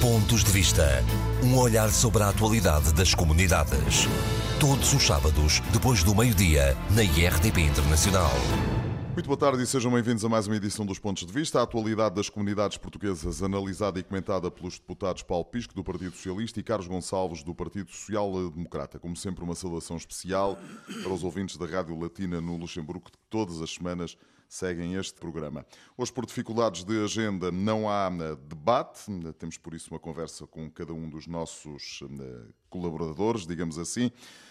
Pontos de Vista. Um olhar sobre a atualidade das comunidades. Todos os sábados, depois do meio-dia, na IRTP Internacional. Muito boa tarde e sejam bem-vindos a mais uma edição dos Pontos de Vista. A atualidade das comunidades portuguesas, analisada e comentada pelos deputados Paulo Pisco, do Partido Socialista, e Carlos Gonçalves, do Partido Social Democrata. Como sempre, uma saudação especial para os ouvintes da Rádio Latina no Luxemburgo, que todas as semanas seguem este programa. Hoje, por dificuldades de agenda, não há eh, debate, temos por isso uma conversa com cada um dos nossos eh, colaboradores, digamos assim.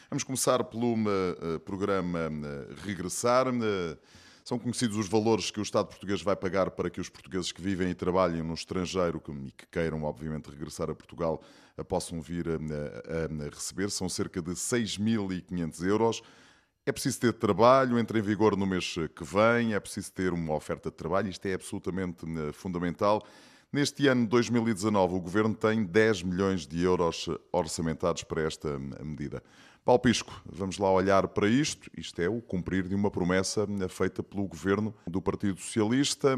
Vamos começar pelo eh, programa Regressar. São conhecidos os valores que o Estado português vai pagar para que os portugueses que vivem e trabalhem no estrangeiro e que queiram, obviamente, regressar a Portugal possam vir a, a, a receber. São cerca de 6.500 euros. É preciso ter trabalho, entra em vigor no mês que vem, é preciso ter uma oferta de trabalho, isto é absolutamente eh, fundamental. Neste ano 2019, o Governo tem 10 milhões de euros orçamentados para esta eh, medida. Paulo Pisco, vamos lá olhar para isto. Isto é o cumprir de uma promessa eh, feita pelo Governo do Partido Socialista.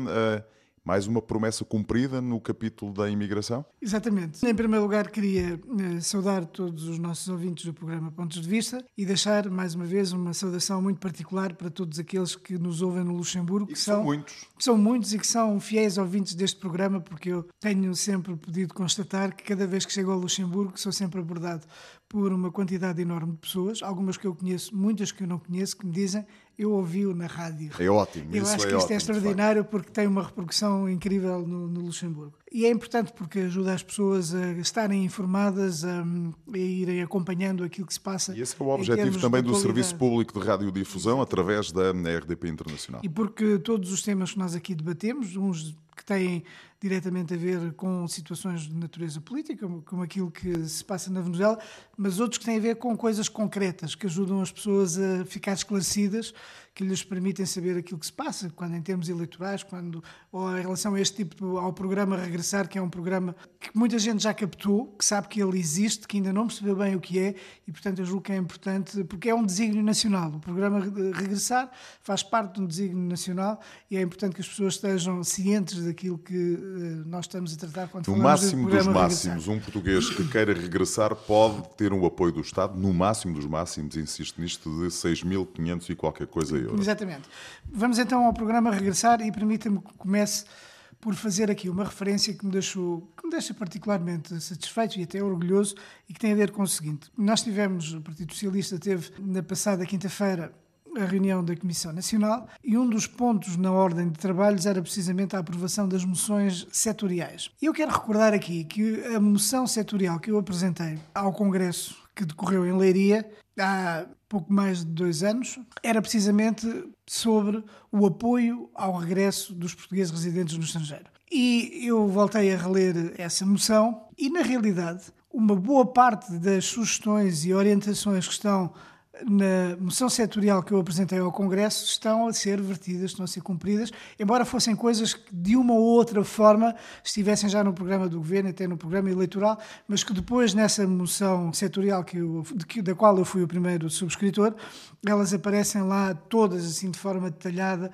Mais uma promessa cumprida no capítulo da imigração? Exatamente. Em primeiro lugar, queria eh, saudar todos os nossos ouvintes do programa Pontos de Vista e deixar, mais uma vez, uma saudação muito particular para todos aqueles que nos ouvem no Luxemburgo. Que, que são, são, muitos. Que são muitos e que são fiéis ouvintes deste programa, porque eu tenho sempre podido constatar que cada vez que chego ao Luxemburgo sou sempre abordado por uma quantidade enorme de pessoas, algumas que eu conheço, muitas que eu não conheço, que me dizem eu ouvi-o na rádio. É ótimo. Eu acho é que isto é ótimo, é extraordinário porque tem uma repercussão incrível no, no, Luxemburgo. E é importante porque ajuda as pessoas a estarem informadas, a, a, irem acompanhando aquilo que se passa. E esse é o objetivo também do Serviço Público de Radiodifusão através da RDP Internacional. E porque todos os temas que nós aqui debatemos, uns que têm diretamente a ver com situações de natureza política, como aquilo que se passa na Venezuela, mas outros que têm a ver com coisas concretas, que ajudam as pessoas a ficar esclarecidas, que lhes permitem saber aquilo que se passa, quando em termos eleitorais, quando ou em relação a este tipo, ao programa Regressar, que é um programa que muita gente já captou, que sabe que ele existe, que ainda não percebeu bem o que é, e portanto eu julgo que é importante, porque é um desígnio nacional. O programa Regressar faz parte de um desígnio nacional e é importante que as pessoas estejam cientes daquilo que nós estamos a tratar quando no máximo do dos máximos, um português que queira regressar pode ter o apoio do Estado, no máximo dos máximos, insisto nisto, de 6.500 e qualquer coisa euros. Exatamente. Vamos então ao programa regressar e permita-me que comece por fazer aqui uma referência que me, deixou, que me deixa particularmente satisfeito e até orgulhoso e que tem a ver com o seguinte. Nós tivemos, o Partido Socialista teve na passada quinta-feira a reunião da Comissão Nacional e um dos pontos na ordem de trabalhos era precisamente a aprovação das moções setoriais. Eu quero recordar aqui que a moção setorial que eu apresentei ao Congresso, que decorreu em Leiria, há pouco mais de dois anos, era precisamente sobre o apoio ao regresso dos portugueses residentes no estrangeiro. E eu voltei a reler essa moção e, na realidade, uma boa parte das sugestões e orientações que estão na moção setorial que eu apresentei ao Congresso estão a ser vertidas, estão a ser cumpridas, embora fossem coisas que de uma ou outra forma estivessem já no programa do Governo, até no programa eleitoral, mas que depois nessa moção setorial que eu, de, da qual eu fui o primeiro subscritor, elas aparecem lá todas assim de forma detalhada,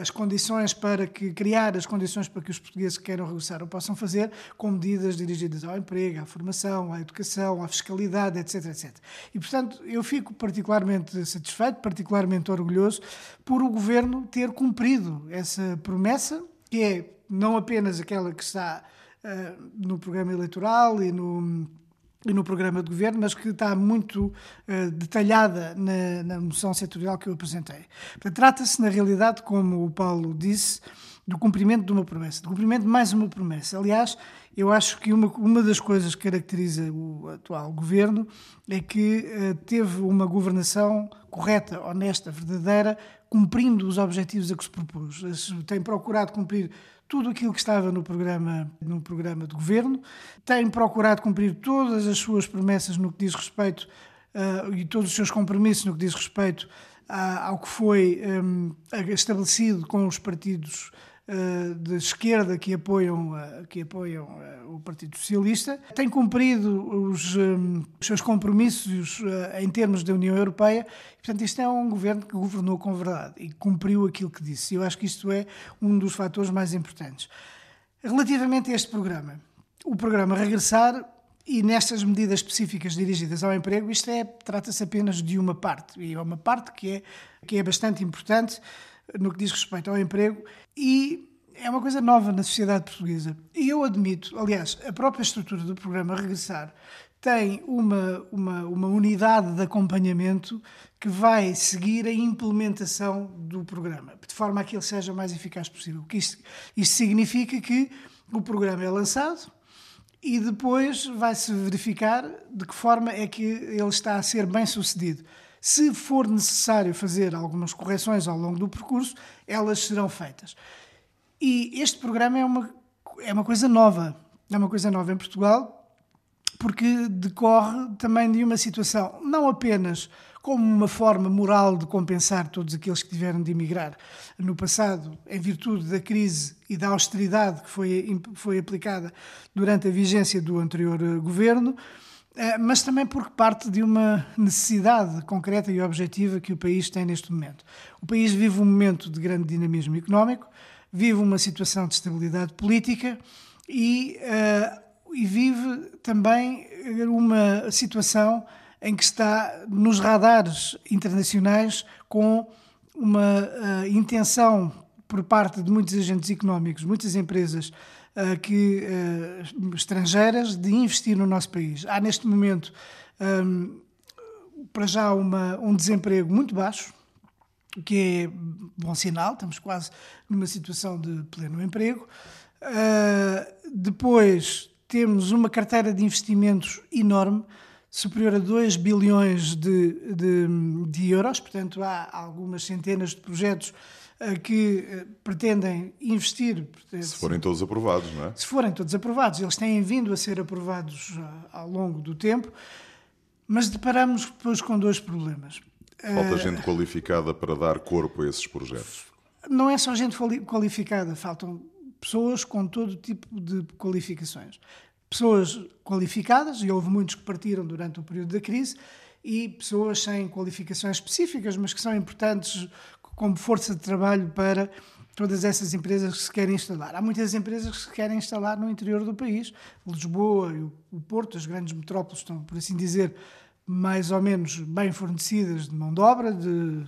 as condições para que, criar as condições para que os portugueses que queiram regressar o possam fazer, com medidas dirigidas ao emprego, à formação, à educação, à fiscalidade, etc, etc. E portanto eu fico particularmente satisfeito, particularmente orgulhoso por o governo ter cumprido essa promessa, que é não apenas aquela que está uh, no programa eleitoral e no no programa de governo, mas que está muito uh, detalhada na, na, moção setorial que eu apresentei. Trata-se, na realidade, como o Paulo disse, do cumprimento de uma promessa, do cumprimento de mais uma promessa. Aliás, eu acho que uma, uma das coisas que caracteriza o atual governo é que uh, teve uma governação correta, honesta, verdadeira, cumprindo os objetivos a que se propôs. Tem procurado cumprir tudo aquilo que estava no programa, no programa de governo, tem procurado cumprir todas as suas promessas no que diz respeito uh, e todos os seus compromissos no que diz respeito ao que foi um, estabelecido com os partidos de esquerda que apoiam, uh, que apoiam o Partido Socialista, tem cumprido os, um, os seus compromissos em termos da União Europeia Portanto, isto é um governo que governou com verdade e cumpriu aquilo que disse. Eu acho que isto é um dos fatores mais importantes. Relativamente a este programa, o programa Regressar e nestas medidas específicas dirigidas ao emprego, isto é, trata-se apenas de uma parte, e é uma parte que é, que é bastante importante no que diz respeito ao emprego e é uma coisa nova na sociedade portuguesa. E eu admito, aliás, a própria estrutura do programa Regressar tem uma, uma, uma unidade de acompanhamento que vai seguir a implementação do programa, de forma a que ele seja o mais eficaz possível. Isto, isto significa que o programa é lançado, e depois vai-se verificar de que forma é que ele está a ser bem sucedido. Se for necessário fazer algumas correções ao longo do percurso, elas serão feitas. E este programa é uma, é uma coisa nova. É uma coisa nova em Portugal, porque decorre também de uma situação não apenas como uma forma moral de compensar todos aqueles que tiveram de emigrar no passado, em virtude da crise e da austeridade que foi, foi aplicada durante a vigência do anterior eh, governo, mas também porque parte de uma necessidade concreta e objetiva que o país tem neste momento. O país vive um momento de grande dinamismo económico, vive uma situação de estabilidade política e, uh, e vive também uma situação em que está nos radares internacionais com uma uh, intenção por parte de muitos agentes económicos, muitas empresas uh, que, uh, estrangeiras de investir no nosso país. Há neste momento, um, para já, uma, um desemprego muito baixo, que é bom sinal, estamos quase numa situação de pleno emprego. depois temos uma carteira de investimentos enorme, superior a 2 bilhões de, de, de, euros, portanto, há algumas centenas de projetos uh, que uh, pretendem investir. Se forem todos aprovados, não é? Se forem todos aprovados, eles têm vindo a ser aprovados uh, ao longo do tempo, mas deparamos depois com dois problemas. Falta gente qualificada para dar corpo a esses projetos. Não é só gente qualificada, faltam pessoas com todo tipo de qualificações pessoas qualificadas, e houve muitos que partiram durante o período da crise, e pessoas sem qualificações específicas, mas que são importantes como força de trabalho para todas essas empresas que se querem instalar. Há muitas empresas que se querem instalar no interior do país. Lisboa e o Porto, as grandes metrópoles, estão, por assim dizer, mais ou menos bem fornecidas de mão de obra, de,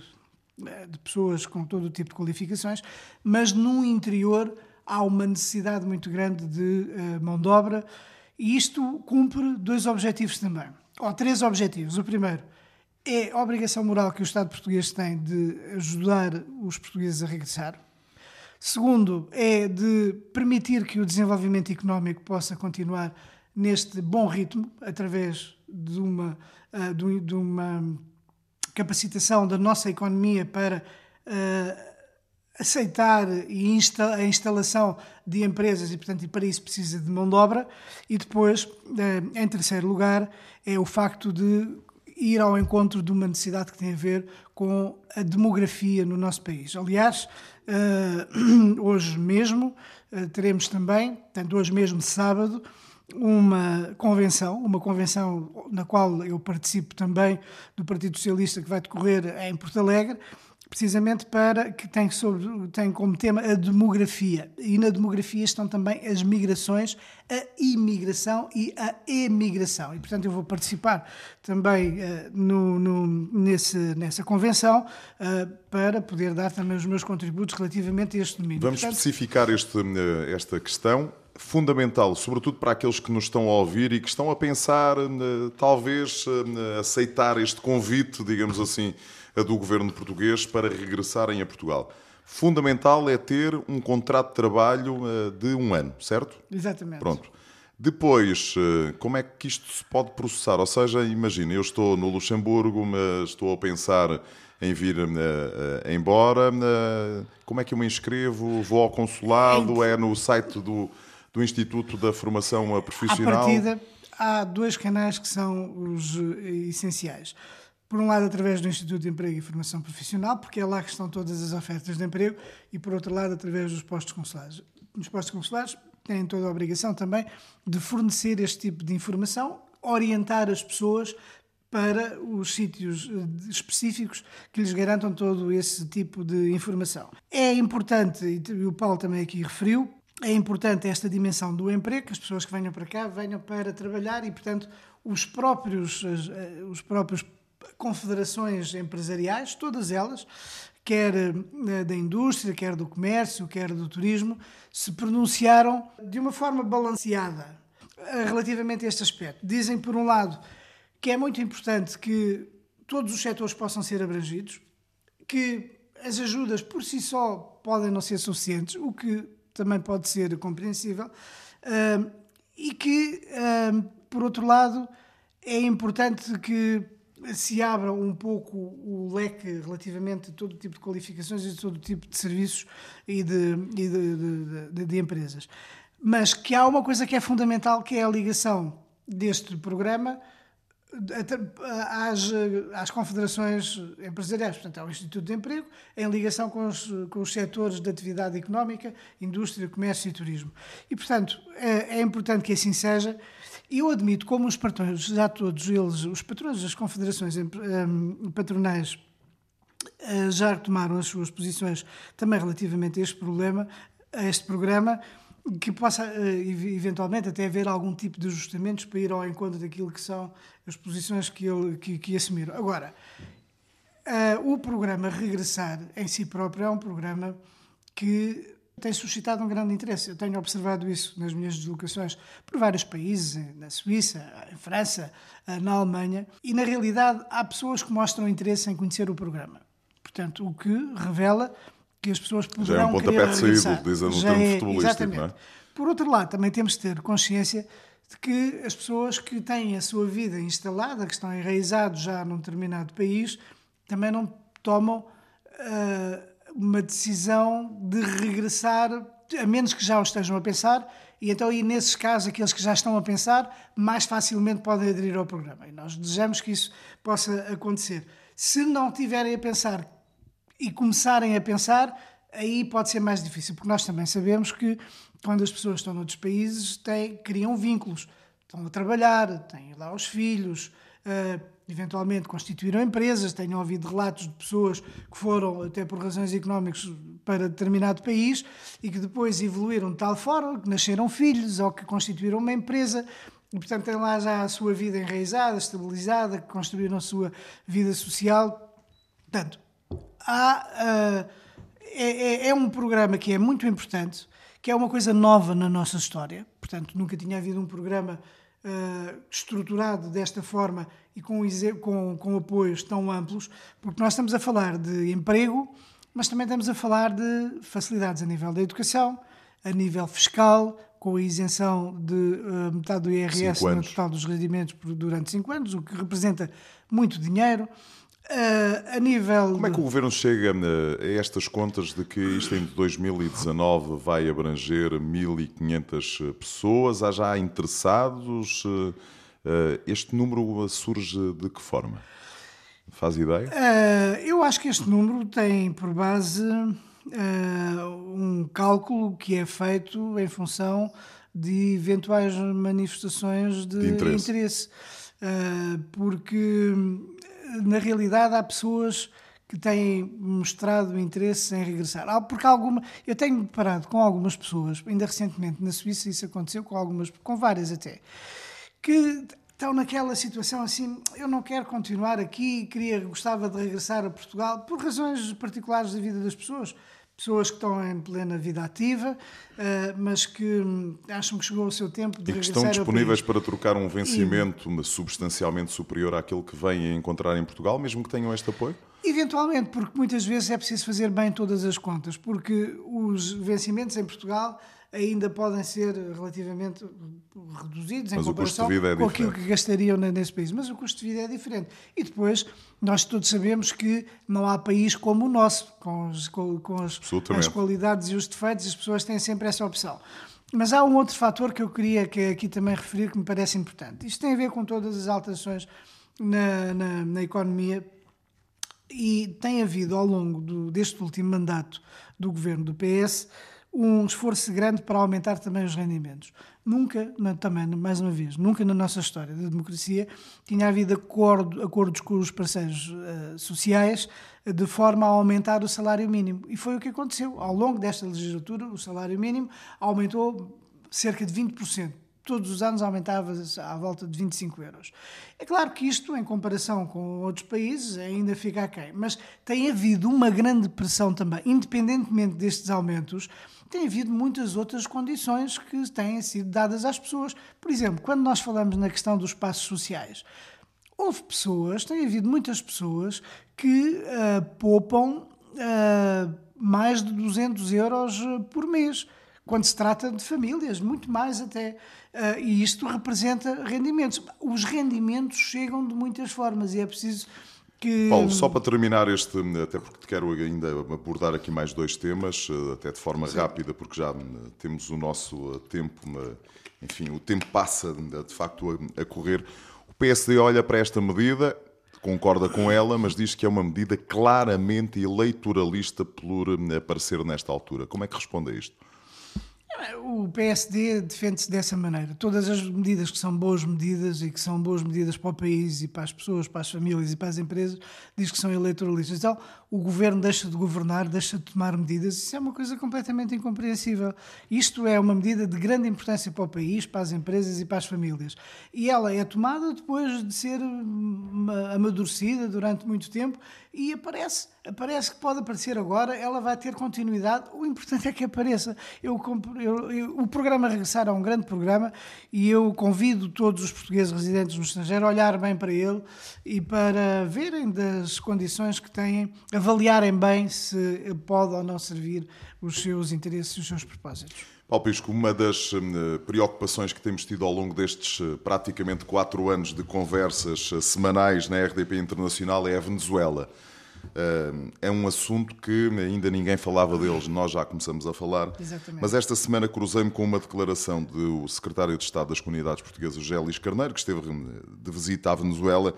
de pessoas com todo o tipo de qualificações, mas no interior há uma necessidade muito grande de uh, mão de obra e isto cumpre dois objetivos também, ou três objetivos. O primeiro é a obrigação moral que o Estado português tem de ajudar os portugueses a regressar. Segundo, é de permitir que o desenvolvimento económico possa continuar neste bom ritmo, através de uma, uh, de uma capacitação da nossa economia para uh, aceitar a instalação de empresas e, portanto, para isso precisa de mão de obra. E depois, eh, em terceiro lugar, é o facto de ir ao encontro de uma necessidade que tem a ver com a demografia no nosso país. Aliás, eh, hoje mesmo eh, teremos também, portanto, hoje mesmo, sábado, uma convenção, uma convenção na qual eu participo também do Partido Socialista que vai decorrer em Porto Alegre, precisamente para que tem, sobre, tem como tema a demografia. E na demografia estão também as migrações, a imigração e a emigração. E, portanto, eu vou participar também uh, no, no, nesse, nessa convenção uh, para poder dar também os meus contributos relativamente a este domínio. Vamos portanto, especificar este, eh, esta questão fundamental, sobretudo para aqueles que nos estão a ouvir e que estão a pensar, talvez, aceitar este convite, digamos assim, a do governo português para regressarem a Portugal. Fundamental é ter um contrato de trabalho eh, de um ano, certo? Exatamente. Pronto. Depois, eh, como é que isto se pode processar? Ou seja, imagina, eu estou no Luxemburgo, mas estou a pensar em vir uh, uh, embora. Uh, como é que eu me inscrevo? Vou ao consulado? É no site do, do Instituto da Formação Profissional? À partida, há dois canais que são os essenciais por um lado, através do Instituto de Emprego e Formação Profissional, porque é lá que estão todas as ofertas de emprego, e por outro lado, através dos postos consulares. Os postos consulares têm toda a obrigação também de fornecer este tipo de informação, orientar as pessoas para os sítios eh, específicos que lhes garantam todo esse tipo de informação. É importante, e o Paulo também aqui referiu, é importante esta dimensão do emprego, que as pessoas que venham para cá venham para trabalhar e, portanto, os próprios, eh, os próprios confederações empresariais, todas elas, quer eh, da indústria, quer do comércio, quer do turismo, se pronunciaram de uma forma balanceada eh, relativamente a este aspecto. Dizem, por um lado, que é muito importante que todos os setores possam ser abrangidos, que as ajudas por si só podem não ser suficientes, o que também pode ser compreensível, e que, por outro lado, é importante que se abra um pouco o leque relativamente a todo tipo de qualificações e todo tipo de serviços e de, e de, de, de, empresas. Mas que há uma coisa que é fundamental, que é a ligação deste programa às, às confederações empresariais, portanto, ao Instituto de Emprego, em ligação com os, com os setores de atividade económica, indústria, comércio e turismo. E, portanto, é, é importante que assim seja. E eu admito como os patrões, já todos eles, os patrões das confederações patronais, eh, já tomaram as suas posições também relativamente a este problema, a este programa, que possa eventualmente até haver algum tipo de ajustamentos para ir ao encontro daquilo que são as posições que, ele, que, que assumiram. Agora, uh, o programa Regressar em si próprio é um programa que tem suscitado um grande interesse. Eu tenho observado isso nas minhas deslocações por vários países, na Suíça, em França, na Alemanha, e na realidade há pessoas que mostram interesse em conhecer o programa. Portanto, o que revela que as pessoas poderão Já é um pontapé de saída, dizendo o termo é, futebolístico, não é? Por outro lado, também temos de ter consciência de que as pessoas que têm a sua vida instalada, que estão enraizados já num determinado país, também não tomam uh, uma decisão de regressar, a menos que já o estejam a pensar, e então, e nesses casos, aqueles que já estão a pensar, mais facilmente podem aderir ao programa. E nós desejamos que isso possa acontecer. Se não tiverem a pensar e começarem a pensar, aí pode ser mais difícil, porque nós também sabemos que quando as pessoas estão noutros países têm, criam vínculos, estão a trabalhar, têm lá os filhos, uh, eventualmente constituíram empresas, tenho ouvido relatos de pessoas que foram, até por razões económicas, para determinado país e que depois evoluíram de tal forma que nasceram filhos ou que constituíram uma empresa e, portanto, têm lá já a sua vida enraizada, estabilizada, que construíram a sua vida social. Portanto, há, uh, é, é, um programa que é muito importante, que é uma coisa nova na nossa história. Portanto, nunca tinha havido um programa uh, estruturado desta forma e com, com, com apoios tão amplos, porque nós estamos a falar de emprego, mas também estamos a falar de facilidades a nível da educação, a nível fiscal, com a isenção de uh, metade do IRS no total dos rendimentos durante 5 anos, o que representa muito dinheiro. Uh, a nível. Como é que o governo chega a estas contas de que isto em 2019 vai abranger 1.500 pessoas? Há já interessados? Uh, este número surge de que forma? Faz ideia? Uh, eu acho que este número tem por base um cálculo que é feito em função de eventuais manifestações de, de interesse. interesse. porque na realidade, há pessoas que têm mostrado interesse em regressar. Porque alguma, eu tenho deparado com algumas pessoas, ainda recentemente na Suíça isso aconteceu com algumas, com várias até, que estão naquela situação assim, eu não quero continuar aqui, queria, gostava de regressar a Portugal por razões particulares da vida das pessoas pessoas que estão em plena vida ativa, eh, mas que hum, acham que chegou o seu tempo de e que estão disponíveis para trocar um vencimento e... substancialmente superior àquele que vêm encontrar em Portugal, mesmo que tenham este apoio? Eventualmente, porque muitas vezes é preciso fazer bem todas as contas, porque os vencimentos em Portugal ainda podem ser relativamente reduzidos em Mas comparação é com aquilo que gastariam nesse país. Mas o custo de vida é diferente. E depois, nós todos sabemos que não há país como o nosso, com, os, com, com as, as, qualidades e os defeitos, as pessoas têm sempre essa opção. Mas há um outro fator que eu queria que aqui também referir que me parece importante. Isto tem a ver com todas as alterações na, na, na economia e tem havido ao longo do, deste último mandato do governo do PS um esforço grande para aumentar também os rendimentos. Nunca, também, mais uma vez, nunca na nossa história da democracia tinha havido acordo, acordos com os parceiros uh, sociais de forma a aumentar o salário mínimo. E foi o que aconteceu. Ao longo desta legislatura, o salário mínimo aumentou cerca de 20% todos os anos aumentava à volta de 25 euros. É claro que isto, em comparação com outros países, ainda fica aquém, mas tem havido uma grande pressão também, independentemente destes aumentos, tem havido muitas outras condições que têm sido dadas às pessoas. Por exemplo, quando nós falamos na questão dos passos sociais, houve pessoas, tem havido muitas pessoas que uh, poupam uh, mais de 200 euros por mês quando se trata de famílias, muito mais até. Uh, e isto representa rendimentos. Os rendimentos chegam de muitas formas e é preciso que. Paulo, só para terminar este, até porque te quero ainda abordar aqui mais dois temas, ah, até de forma Sim. rápida, porque já temos o nosso tempo, enfim, o tempo passa de facto a correr. O PSD olha para esta medida, concorda com ela, mas diz que é uma medida claramente eleitoralista por aparecer nesta altura. Como é que responde a isto? O PSD defende-se dessa maneira. Todas as medidas que são boas medidas e que são boas medidas para o país e para as pessoas, para as famílias e para as empresas, diz que são eleitoralistas. Então, o governo deixa de governar, deixa de tomar medidas. Isso é uma coisa completamente incompreensível. Isto é uma medida de grande importância para o país, para as empresas e para as famílias. E ela é tomada depois de ser amadurecida durante muito tempo e aparece. Aparece que pode aparecer agora, ela vai ter continuidade. O importante é que apareça. Eu, eu, eu, o programa Regressar é um grande programa e eu convido todos os portugueses residentes no estrangeiro a olhar bem para ele e para verem das condições que têm, avaliarem bem se pode ou não servir os seus interesses e os seus propósitos. Paulo Pisco, uma das hum, preocupações que temos tido ao longo destes eh, praticamente quatro anos de conversas eh, semanais na RDP Internacional é a Venezuela. Hum, é um assunto que ainda ninguém falava deles, nós já começamos a falar. Exatamente. Mas esta semana cruzei-me com uma declaração do secretário de Estado das Comunidades Portuguesas, Gélis Carneiro, que esteve hum, de visita à Venezuela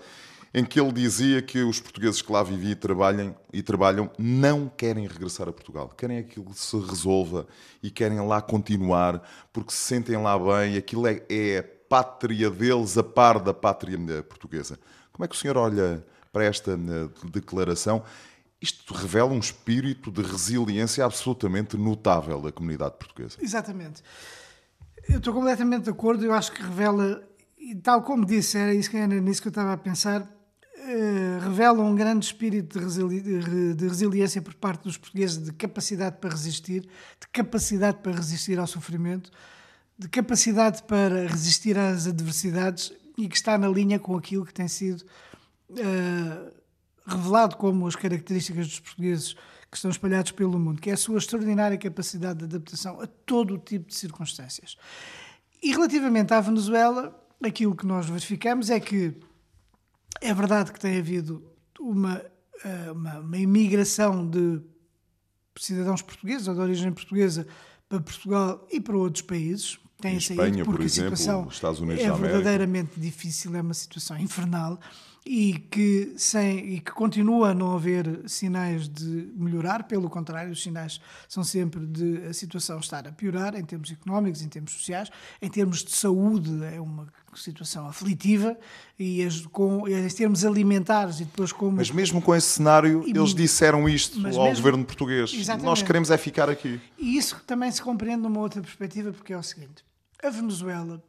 em que ele dizia que os portugueses que lá viviam e trabalham, e trabalham não querem regressar a Portugal. Querem é que aquilo se resolva e querem lá continuar porque se sentem lá bem. Aquilo é, é a pátria deles, a par da pátria eh, portuguesa. Como é que o senhor olha para esta eh, declaração? Isto revela um espírito de resiliência absolutamente notável da comunidade portuguesa. Exatamente. Eu estou completamente de acordo. Eu acho que revela, e tal como disse, era isso que era nisso que eu estava a pensar, eh, revelam um grande espírito de, resili de, resiliência por parte dos portugueses, de capacidade para resistir, de capacidade para resistir ao sofrimento, de capacidade para resistir às adversidades e que está na linha com aquilo que tem sido uh, revelado como as características dos portugueses que estão espalhados pelo mundo, que é a sua extraordinária capacidade de adaptação a todo o tipo de circunstâncias. E relativamente à Venezuela, aquilo que nós verificamos é que é verdade que tem havido uma, eh, uma, uma imigração de cidadãos portugueses ou de origem portuguesa para Portugal e para outros países. Tem Espanha, porque por exemplo, a situação Estados Unidos é verdadeiramente difícil, é uma situação infernal e que, sem, e que continua a não haver sinais de melhorar, pelo contrário, os sinais são sempre de a situação estar a piorar em termos económicos, em termos sociais, em termos de saúde, é uma situação aflitiva e as, com, em termos alimentares e depois como... Mas mesmo com esse cenário, e, eles disseram isto ao mesmo, governo português. Exatamente. Nós queremos é ficar aqui. E isso também se compreende numa outra perspectiva, porque é o seguinte, a Venezuela,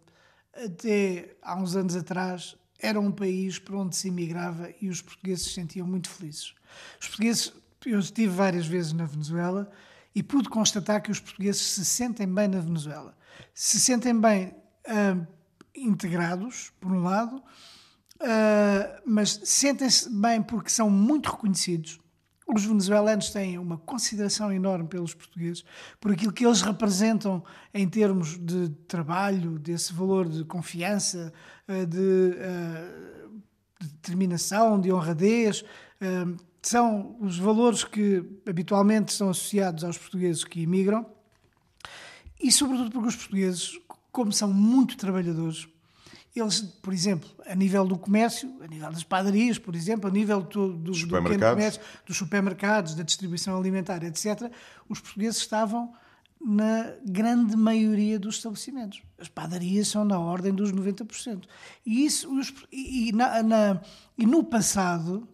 até há uns anos atrás, era um país para onde se imigrava e os portugueses se sentiam muito felizes. Os portugueses, eu estive várias vezes na Venezuela e pude constatar que os portugueses se sentem bem na Venezuela. Se sentem bem uh, integrados, por um lado, uh, mas sentem-se bem porque são muito reconhecidos. Os venezuelanos têm uma consideração enorme pelos portugueses, por aquilo que eles representam em termos de trabalho, desse valor de confiança, eh, de, eh, de determinação, de honradez. Eh, são os valores que habitualmente são associados aos portugueses que imigram. E, sobretudo, porque os portugueses, como são muito trabalhadores, eles, por exemplo, a nível do comércio, a nível das padarias, por exemplo, a nível do, do, do comércio, dos supermercados, da distribuição alimentar, etc., os portugueses estavam na grande maioria dos estabelecimentos. As padarias são na ordem dos 90%. E, isso, e, na, na, e no passado,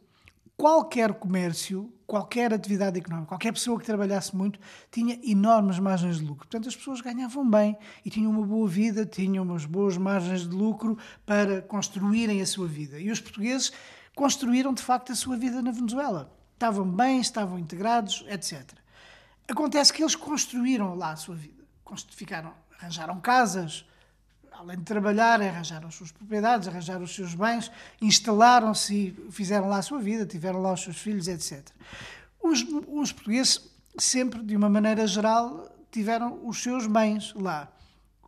qualquer comércio, qualquer atividade económica, qualquer pessoa que trabalhasse muito, tinha enormes margens de lucro. Portanto, as pessoas ganhavam bem e tinham uma boa vida, tinham umas boas margens de lucro para construírem a sua vida. E os portugueses construíram, de facto, a sua vida na Venezuela. Estavam bem, estavam integrados, etc. Acontece que eles construíram lá a sua vida. Ficaram, arranjaram casas, além de trabalhar, arranjaram as suas propriedades, arranjaram os seus bens, instalaram-se e fizeram lá a sua vida, tiveram lá os seus filhos, etc. Os, os portugueses sempre, de uma maneira geral, tiveram os seus bens lá.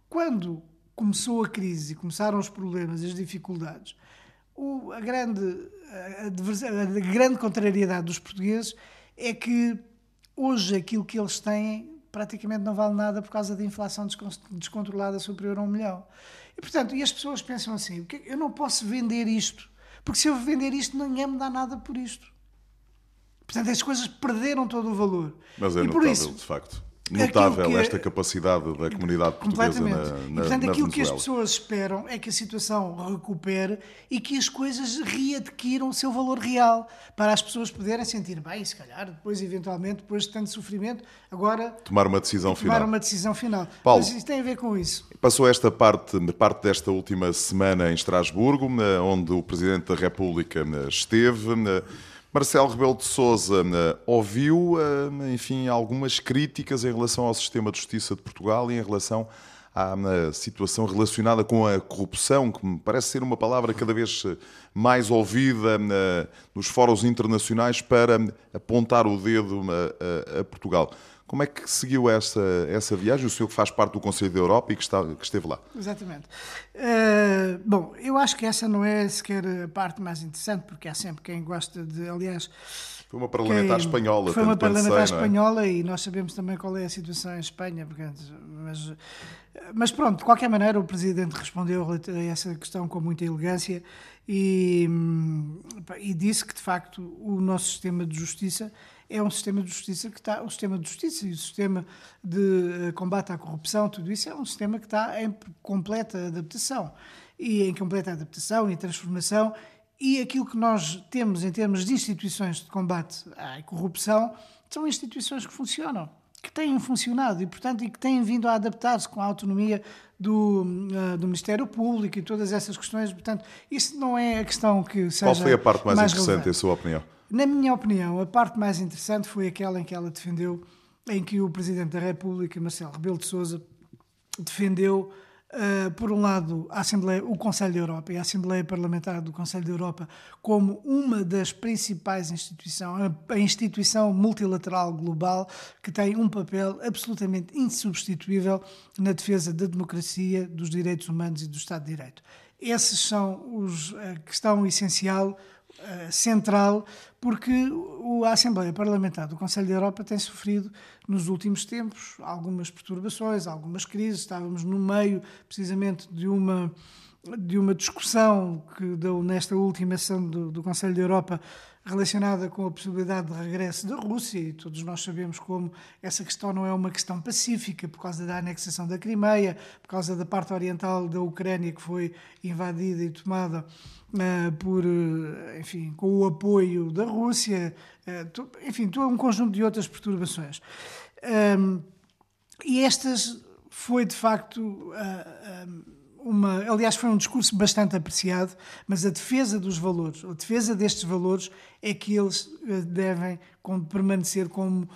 Quando começou a crise começaram os problemas, as dificuldades, o, a, grande, a, a grande contrariedade dos portugueses é que hoje aquilo que eles têm praticamente não vale nada por causa da inflação descontrolada superior a um milhão. E, portanto, e as pessoas pensam assim, eu não posso vender isto, porque se eu vender isto, ninguém me dá nada por isto. Portanto, as coisas perderam todo o valor. Mas é e notável, isso, de facto notável esta capacidade da comunidade portuguesa na, na, e, portanto, na aquilo Venezuela. que as pessoas esperam é que a situação recupere e que as coisas readquiram o seu valor real, para as pessoas poderem sentir bem, se calhar, depois, eventualmente, depois de tanto sofrimento, agora... Tomar uma decisão tomar final. uma decisão final. Paulo, Mas isso tem a ver com isso. Passou esta parte, parte desta última semana em Estrasburgo, onde o Presidente da República esteve Marcelo Rebelo de Sousa eh, ouviu, eh, enfim, algumas críticas em relação ao sistema de justiça de Portugal e em relação à eh, situação relacionada com a corrupção, que me parece ser uma palavra cada vez mais ouvida nos fóruns internacionais para apontar o dedo a Portugal. Como é que seguiu essa, essa viagem? O senhor que faz parte do Conselho da Europa e que, está, que esteve lá. Exatamente. Uh, bom, eu acho que essa não é sequer a parte mais interessante, porque há sempre quem gosta de. Aliás. Foi uma parlamentar quem, espanhola. Foi uma parlamentar é? espanhola é? e nós sabemos também qual é a situação em Espanha. Portanto, mas, mas pronto, de qualquer maneira, o Presidente respondeu a essa questão com muita elegância e, hum, e disse que, de facto, o nosso sistema de justiça é um sistema de justiça que está, o sistema de justiça e o sistema de eh, combate à corrupção, tudo isso é um sistema que está em completa adaptação e em completa adaptação e transformação e aquilo que nós temos em termos de instituições de combate à corrupção são instituições que funcionam, que têm funcionado e, portanto, e que têm vindo a adaptar-se com a autonomia do, uh, do Ministério Público e todas essas questões. Portanto, isso não é a questão que seja. Qual foi a parte mais, mais interessante, relevante. em sua opinião? Na minha opinião, a parte mais interessante foi aquela em que ela defendeu, em que o Presidente da República, Marcelo Rebelo de Sousa, defendeu, uh, por um lado, a Assembleia, o Conselho da Europa e a Assembleia Parlamentar do Conselho da Europa como uma das principais instituições, a instituição multilateral global que tem um papel absolutamente insubstituível na defesa da democracia, dos direitos humanos e do Estado de Direito. Esses são os, a questão essencial, uh, central, porque a Assembleia Parlamentar do Conselho da Europa tem sofrido nos últimos tempos algumas perturbações, algumas crises. Estávamos no meio, precisamente, de uma de uma discussão que deu nesta última sessão do, do Conselho da Europa relacionada com a possibilidade de regresso da Rússia, e todos nós sabemos como essa questão não é uma questão pacífica, por causa da anexação da Crimeia, por causa da parte oriental da Ucrânia que foi invadida e tomada uh, por, uh, enfim, com o apoio da Rússia, uh, enfim, todo um conjunto de outras perturbações. Um, e estas foi de facto uma, aliás, foi um discurso bastante apreciado, mas a defesa dos valores, a defesa destes valores é que eles devem permanecer como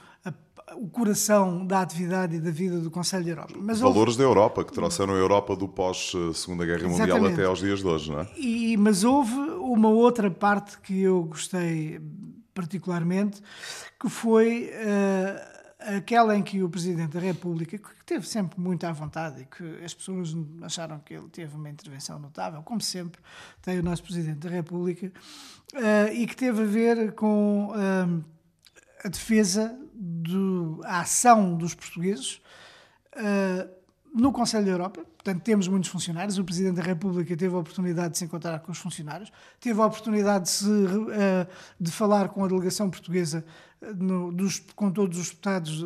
o coração da atividade e da vida do Conselho da Europa. Mas Valores houve... da Europa, que trouxeram a Europa do pós-Segunda Guerra Mundial Exatamente. até aos dias de hoje, não é? E, mas houve uma outra parte que eu gostei particularmente, que foi uh, aquela em que o Presidente da República, que teve sempre muito à vontade e que as pessoas acharam que ele teve uma intervenção notável, como sempre tem o nosso Presidente da República, uh, e que teve a ver com uh, a defesa da ação dos portugueses uh, no Conselho da Europa. Portanto, temos muitos funcionários. O Presidente da República teve a oportunidade de se encontrar com os funcionários, teve a oportunidade de, se, de falar com a delegação portuguesa, no, dos, com todos os deputados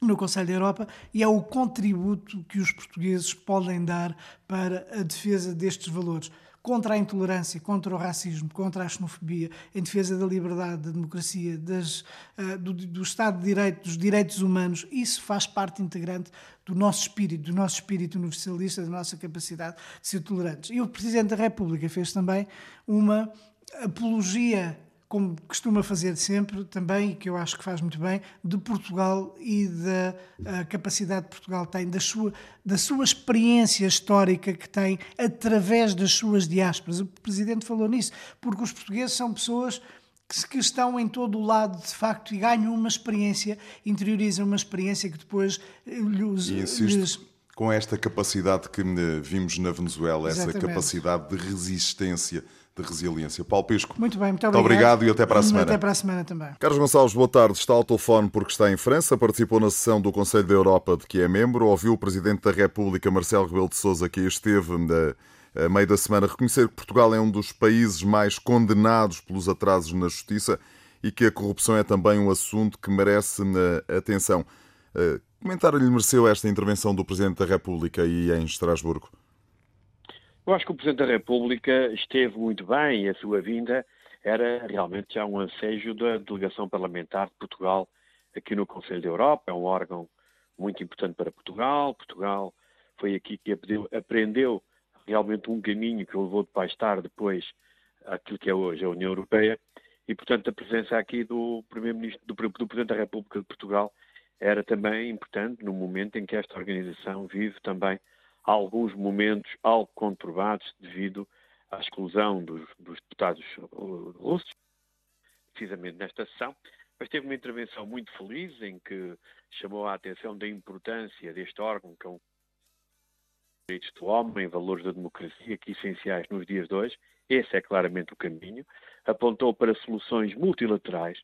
no Conselho da Europa e é o contributo que os portugueses podem dar para a defesa destes valores contra a intolerância, contra o racismo, contra a xenofobia, em defesa da liberdade, da democracia, das, uh, do, do, Estado de Direito, dos direitos humanos, isso faz parte integrante do nosso espírito, do nosso espírito universalista, da nossa capacidade de ser tolerantes. E o Presidente da República fez também uma apologia como costuma fazer sempre também, e que eu acho que faz muito bem, de Portugal e da capacidade que Portugal tem, da sua, da sua experiência histórica que tem através das suas diásporas. O Presidente falou nisso, porque os portugueses são pessoas que, estão em todo o lado, de facto, e ganham uma experiência, interiorizam uma experiência que depois lhes... E insisto, lhes... com esta capacidade que eh, vimos na Venezuela, Exatamente. essa capacidade de resistência de resiliência. Paulo Pisco. Muito bem, muito obrigado. Muito obrigado e até para a semana. Até para a semana também. Carlos Gonçalves, boa tarde. Está ao telefone porque está em França, participou na sessão do Conselho da Europa de que é membro, ouviu o Presidente da República, Marcelo Rebelo de Sousa, que esteve na a meio da semana, reconhecer que Portugal é um dos países mais condenados pelos atrasos na justiça e que a corrupção é também um assunto que merece atenção. Que comentário lhe mereceu esta intervenção do Presidente da República aí em Estrasburgo? Eu acho que o Presidente da República esteve muito bem e a sua vinda era realmente já um ansejo da delegação parlamentar de Portugal aqui no Conselho da Europa. É um órgão muito importante para Portugal. Portugal foi aqui que aprendeu realmente um caminho que o levou de estar depois aquilo que é hoje a União Europeia. E, portanto, a presença aqui do Primeiro-Ministro, do, do Presidente da República de Portugal era também importante no momento em que esta organização vive também alguns momentos algo conturbados devido à exclusão dos, dos deputados russos, precisamente nesta sessão, mas teve uma intervenção muito feliz em que chamou a atenção da importância deste órgão, que é um direitos do homem, valores da democracia, que essenciais nos dias de hoje. Esse é claramente o caminho. Apontou para soluções multilaterais.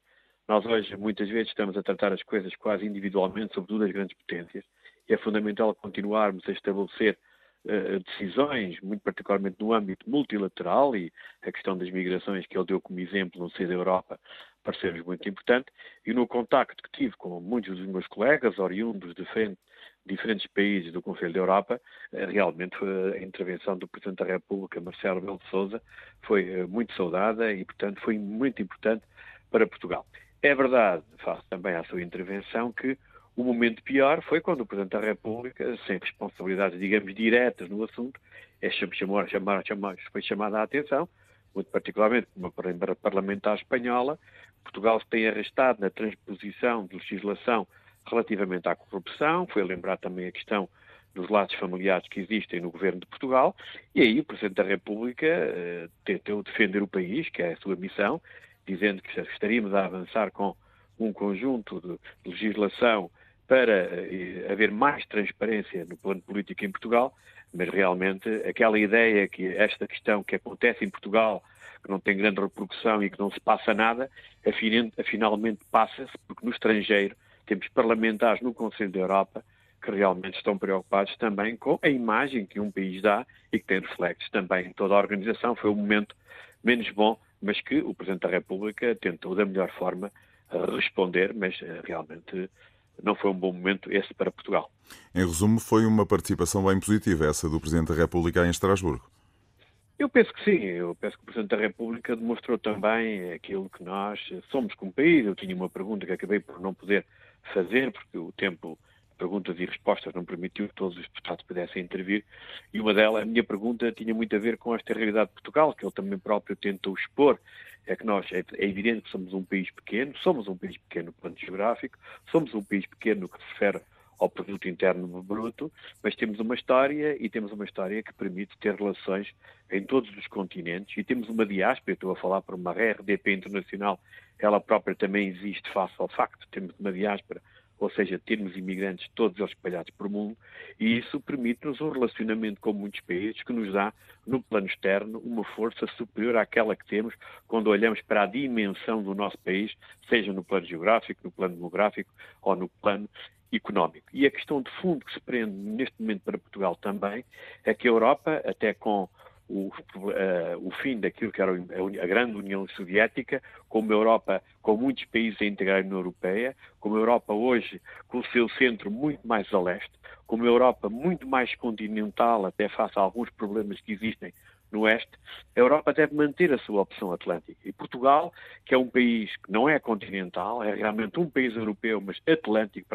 Nós hoje, muitas vezes, estamos a tratar as coisas quase individualmente, sobretudo as grandes potências é fundamental continuarmos a estabelecer uh, decisões, muito particularmente no âmbito multilateral, e a questão das migrações que ele deu como exemplo no seio da Europa pareceu-nos muito importante, e no contacto que tive com muitos dos meus colegas, oriundos de frente, diferentes países do Conselho da Europa, eh, realmente a intervenção do Presidente da República, Marcelo Rebelo de Sousa, foi eh, muito saudada e, portanto, foi muito importante para Portugal. É verdade, faço também a sua intervenção, que o momento pior foi quando o Presidente da República, sem responsabilidades, digamos, diretas no assunto, é chamar, chamar, chamar, foi chamada a atenção, muito particularmente uma parlamentar espanhola, Portugal se tem arrastado na transposição de legislação relativamente à corrupção, foi lembrar também a questão dos laços familiares que existem no governo de Portugal, e aí o Presidente da República eh, tentou defender o país, que é a sua missão, dizendo que estaríamos a avançar com um conjunto de legislação para eh, haver mais transparência no plano político em Portugal, mas realmente aquela ideia que esta questão que acontece em Portugal, que não tem grande repercussão e que não se passa nada, finalmente passa-se, porque no estrangeiro temos parlamentares no Conselho da Europa que realmente estão preocupados também com a imagem que um país dá e que tem reflexos também em toda a organização. Foi um momento menos bom, mas que o Presidente da República tentou da melhor forma responder, mas eh, realmente não foi um bom momento esse para Portugal. Em resumo, foi uma participação bem positiva essa do Presidente da República em Estrasburgo. Eu penso que sim. Eu penso que o Presidente da República demonstrou também aquilo que nós somos como país. Eu tinha uma pergunta que acabei por não poder fazer, porque o tempo perguntas e respostas não permitiu que todos os deputados pudessem intervir. E uma delas, a minha pergunta, tinha muito a ver com esta realidade de Portugal, que ele também próprio tentou expor é que nós, é, é, evidente que somos um país pequeno, somos um país pequeno no plano geográfico, somos um país pequeno no que se refere ao produto interno bruto, mas temos uma história e temos uma história que permite ter relações em todos os continentes e temos uma diáspora, estou a falar por uma RDP internacional, ela própria também existe face ao facto, temos uma diáspora ou seja, termos imigrantes todos eles espalhados pelo mundo, e isso permite-nos um relacionamento com muitos países que nos dá, no plano externo, uma força superior àquela que temos quando olhamos para a dimensão do nosso país, seja no plano geográfico, no plano demográfico ou no plano económico. E a questão de fundo que se prende neste momento para Portugal também é que a Europa, até com o, uh, o fim daquilo que era a, grande União Soviética, como a Europa, com muitos países a integrar a União Europeia, como a Europa hoje com o seu centro muito mais a leste, como a Europa muito mais continental, até face a alguns problemas que existem no oeste, a Europa deve manter a sua opção atlântica. E Portugal, que é um país que não é continental, é realmente um país europeu, mas atlântico,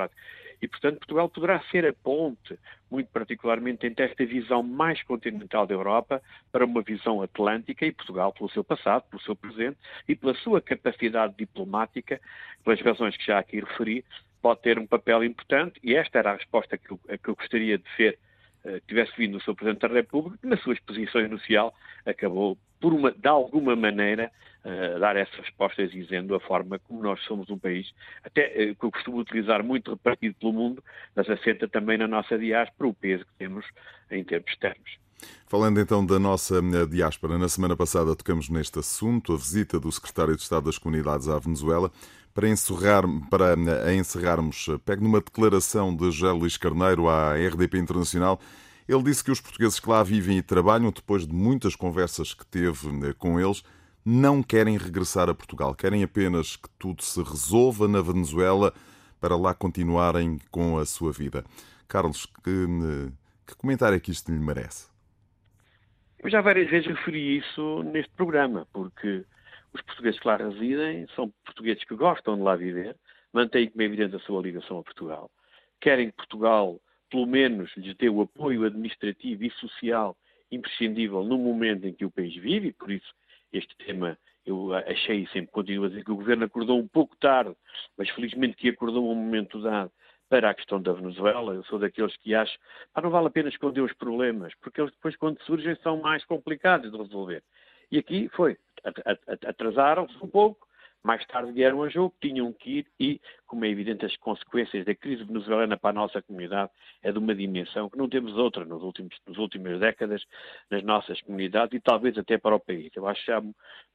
e, portanto, Portugal poderá ser a ponte, muito particularmente entre esta visão mais continental da Europa, para uma visão atlântica, e Portugal, pelo seu passado, pelo seu presente e pela sua capacidade diplomática, pelas razões que já aqui referi, pode ter um papel importante, e esta era a resposta que eu, que eu gostaria de ser uh, tivesse vindo o Sr. Presidente da República, que na sua exposição inicial acabou, por uma, de alguma maneira, uh, dar essas respostas dizendo a forma como nós somos um país, até uh, que eu costumo utilizar muito repartido pelo mundo, mas assenta também na nossa diáspora o peso que temos em termos externos. Falando então da nossa diáspora, na semana passada tocamos neste assunto, a visita do secretário de Estado das Comunidades à Venezuela. Para, encerrar, para encerrarmos, pegue numa declaração de José Luís Carneiro à RDP Internacional. Ele disse que os portugueses que lá vivem e trabalham, depois de muitas conversas que teve eh, com eles, não querem regressar a Portugal. Querem apenas que tudo se resolva na Venezuela para lá continuarem com a sua vida. Carlos, que, que comentário é que isto lhe merece? Eu já várias vezes referi isso neste programa, porque os portugueses que lá residem são portugueses que gostam de lá viver, mantêm, como é evidente, a sua ligação a Portugal. Querem que Portugal, pelo menos, lhes dê o apoio administrativo e social imprescindível no momento em que o país vive, e por isso este tema eu achei sempre continuo a dizer que o governo acordou um pouco tarde, mas felizmente que acordou um momento dado para a questão da Venezuela. Eu sou daqueles que acham que não vale a pena esconder os problemas, porque eles depois, quando surgem, são mais complicados de resolver. E aqui foi. Atrasaram-se um pouco, mais tarde vieram a jogo, tinham que ir e, como é evidente, as consequências da crise venezuelana para a nossa comunidade é de uma dimensão que não temos outra nos últimos, nas últimas décadas nas nossas comunidades e talvez até para o país. Eu acho que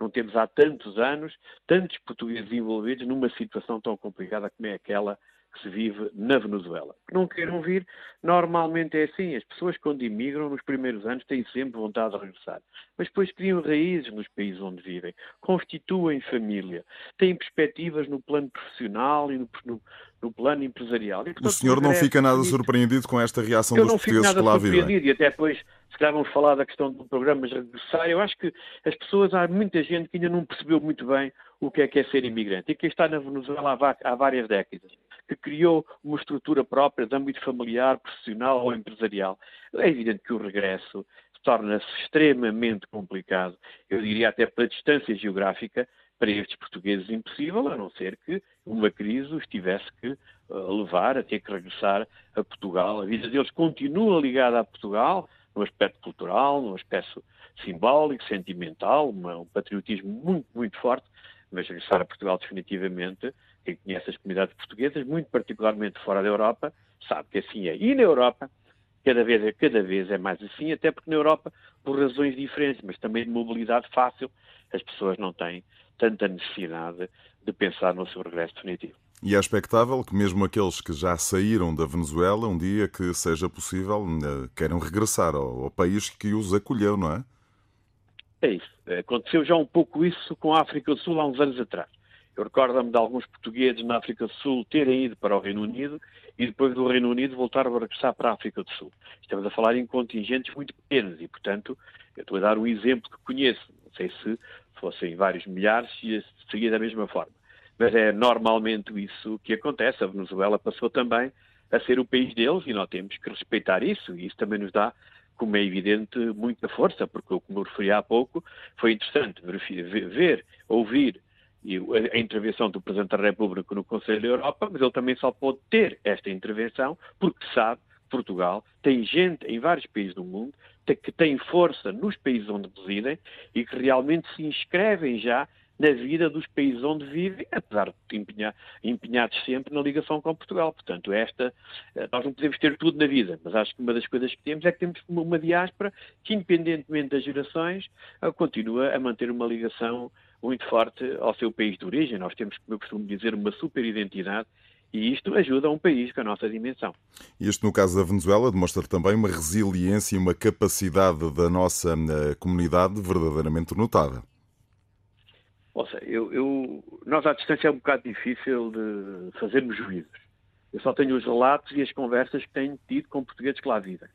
não temos há tantos anos tantos portugueses envolvidos numa situação tão complicada como é aquela que se vive na Venezuela. Que não queiram vir, normalmente é assim. As pessoas, quando imigram, nos primeiros anos, têm sempre vontade de regressar. Mas depois criam raízes nos países onde vivem, constituem família, têm perspectivas no plano profissional e no, no, no plano empresarial. E, portanto, o senhor não fica nada surpreendido com esta reação dos portugueses que lá vivem? E até depois, se calhar vamos falar da questão do programa regressar, eu acho que as pessoas, há muita gente que ainda não percebeu muito bem o que é que é ser imigrante. E quem está na Venezuela há várias décadas que criou uma estrutura própria de âmbito familiar, profissional ou empresarial. É evidente que o regresso torna-se extremamente complicado, eu diria até pela distância geográfica, para estes portugueses impossível, a não ser que uma crise os tivesse que uh, levar a ter que regressar a Portugal. A vida deles continua ligada a Portugal, no aspecto cultural, no aspecto simbólico, sentimental, um patriotismo muito, muito forte, mas regressar a Portugal definitivamente quem conhece as comunidades portuguesas, muito particularmente fora da Europa, sabe que assim é. E na Europa, cada vez, é, cada vez é mais assim, até porque na Europa, por razões diferentes, mas também de mobilidade fácil, as pessoas não têm tanta necessidade de pensar no seu regresso definitivo. E é expectável que mesmo aqueles que já saíram da Venezuela, um dia que seja possível, eh, queiram regressar ao, ao país que os acolheu, não é? É isso. Aconteceu já um pouco isso com a África do Sul há uns anos atrás. Eu recordo-me de alguns portugueses na África do Sul terem ido para o Reino Unido e depois do Reino Unido voltaram a regressar para a África do Sul. Estamos a falar em contingentes muito pequenos e, portanto, eu estou a dar um exemplo que conheço. Não sei se fossem vários milhares se seria da mesma forma. Mas é normalmente isso que acontece. A Venezuela passou também a ser o país deles e nós temos que respeitar isso e isso também nos dá como é evidente, muita força, porque, como eu referi há pouco, foi interessante ver, ver ouvir e a intervenção do Presidente da República no Conselho da Europa, mas ele também só pode ter esta intervenção porque sabe que Portugal tem gente em vários países do mundo que tem força nos países onde residem e que realmente se inscrevem já na vida dos países onde vivem, apesar de empenhar, empenhados sempre na ligação com Portugal. Portanto, esta, eh, nós não podemos ter tudo na vida, mas acho que uma das coisas que temos é que temos uma diáspora que, independentemente das gerações, eh, continua a manter uma ligação muito forte ao seu país de origem. Nós temos, como eu costumo dizer, uma super identidade E isto ajuda um país com a nossa dimensão. Isto, no caso da Venezuela, demonstra também uma resiliência e uma capacidade da nossa uh, comunidade verdadeiramente notada. Ou seja, eu, eu, nós à distância é um bocado difícil de fazermos juízos. Eu só tenho os relatos e as conversas que tenho tido com portugueses que lá vivem.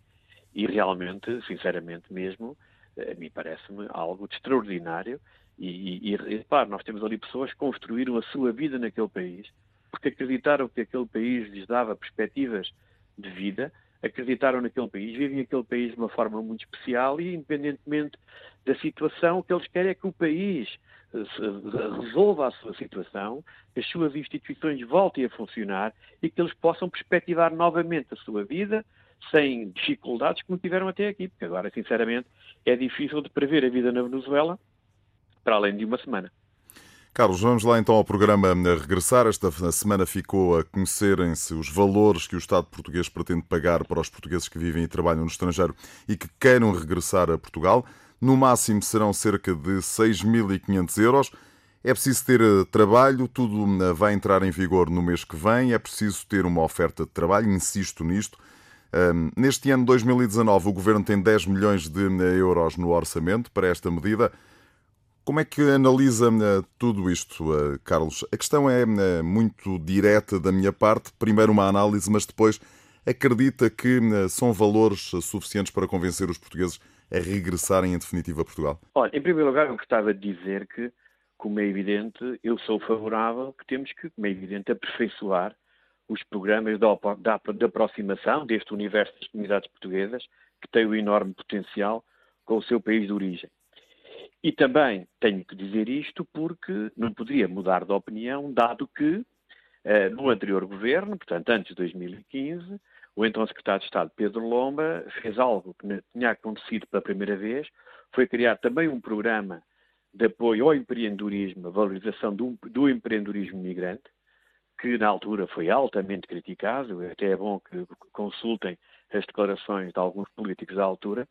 E realmente, sinceramente mesmo, a mim parece-me algo de extraordinário. E, e, e repare, nós temos ali pessoas que construíram a sua vida naquele país, porque acreditaram que aquele país lhes dava perspectivas de vida, acreditaram naquele país, vivem aquele país de uma forma muito especial e, independentemente da situação, o que eles querem é que o país resolva a sua situação, que as suas instituições voltem a funcionar e que eles possam perspectivar novamente a sua vida sem dificuldades como tiveram até aqui, porque agora, sinceramente, é difícil de prever a vida na Venezuela para além de uma semana. Carlos, vamos lá então ao programa regressar. Esta semana ficou a conhecerem-se os valores que o Estado português pretende pagar para os portugueses que vivem e trabalham no estrangeiro e que queiram regressar a Portugal. No máximo serão cerca de 6.500 euros. É preciso ter eh, trabalho, tudo eh, vai entrar em vigor no mês que vem. É preciso ter uma oferta de trabalho, insisto nisto. neste ano 2019, o Governo tem 10 milhões de eh, euros no orçamento para esta medida. Como é que analisa tudo isto, Carlos? A questão é muito direta da minha parte. Primeiro, uma análise, mas depois acredita que são valores suficientes para convencer os portugueses a regressarem em definitiva a Portugal? Olha, em primeiro lugar, eu gostava de dizer que, como é evidente, eu sou favorável que temos que, como é evidente, aperfeiçoar os programas de aproximação deste universo das comunidades portuguesas, que tem um enorme potencial com o seu país de origem. E também tenho que dizer isto porque não poderia mudar de opinião, dado que eh, no anterior governo, portanto antes de 2015, o então secretário de Estado Pedro Lomba fez algo que tinha acontecido pela primeira vez, foi criar também um programa de apoio ao empreendedorismo, a valorização do, do empreendedorismo migrante, que na altura foi altamente criticado, até é bom que consultem as declarações de alguns políticos da altura,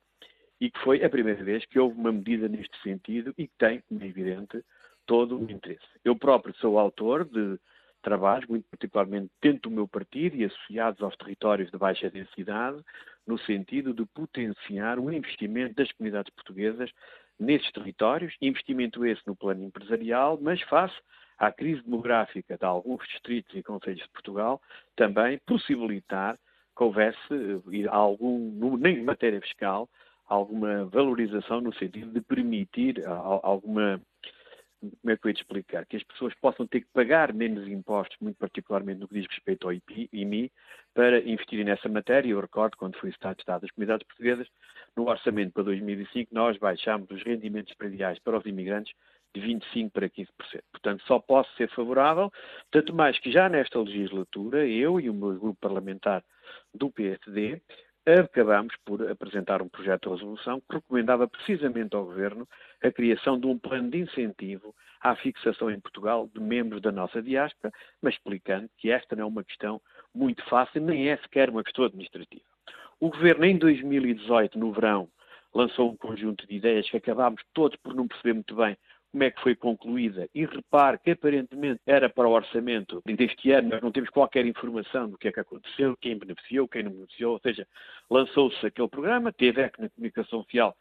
e que foi a primeira vez que houve uma medida neste sentido e que tem, como é evidente, todo o interesse. Eu próprio sou autor de trabalhos, muito particularmente dentro do meu partido e associados aos territórios de baixa densidade, no sentido de potenciar o investimento das comunidades portuguesas nesses territórios, investimento esse no plano empresarial, mas face à crise demográfica de alguns distritos e conselhos de Portugal, também possibilitar que houvesse eh, algum, nem em matéria fiscal, alguma valorização no sentido de permitir alguma como é que eu ia te explicar? Que as pessoas possam ter que pagar menos impostos, muito particularmente no que diz respeito ao IMI, para investirem nessa matéria. Eu recordo, quando fui Estado Estado das Comunidades Portuguesas, no orçamento para 2005, nós baixámos os rendimentos prediais para os imigrantes de 25% para 15%. Portanto, só posso ser favorável, tanto mais que já nesta legislatura, eu e o meu grupo parlamentar do PSD acabamos por apresentar um projeto de resolução que recomendava precisamente ao Governo a criação de um plano de incentivo à fixação em Portugal de membros da nossa diáspora, mas explicando que esta não é uma questão muito fácil, nem é sequer uma questão administrativa. O Governo, em 2018, no verão, lançou um conjunto de ideias que acabámos todos por não perceber muito bem como é que foi concluída? E repare que aparentemente era para o orçamento deste ano, nós não temos qualquer informação do que é que aconteceu, quem beneficiou, quem não beneficiou, ou seja, lançou-se aquele programa, teve eco na comunicação social,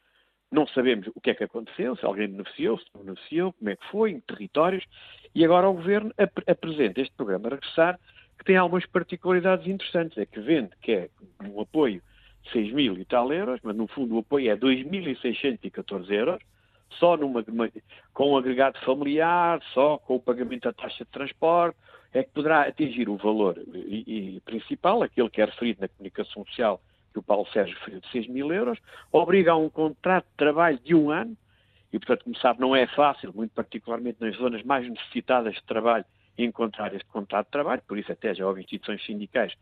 não sabemos o que é que aconteceu, se alguém beneficiou, se não beneficiou, como é que foi, em territórios, e agora o Governo ap apresenta este programa a regressar, que tem algumas particularidades interessantes, é que vende que é um apoio de 6 mil e tal euros, mas no fundo o apoio é 2.614 euros, só numa, com um agregado familiar, só com o pagamento da taxa de transporte, é que poderá atingir o valor principal, aquele que é referido na comunicação social, que o Paulo Sérgio referiu, de 6 mil euros, obriga a um contrato de trabalho de um ano, e portanto, como sabe, não é fácil, muito particularmente nas zonas mais necessitadas de trabalho, encontrar este contrato de trabalho, por isso até já houve instituições sindicais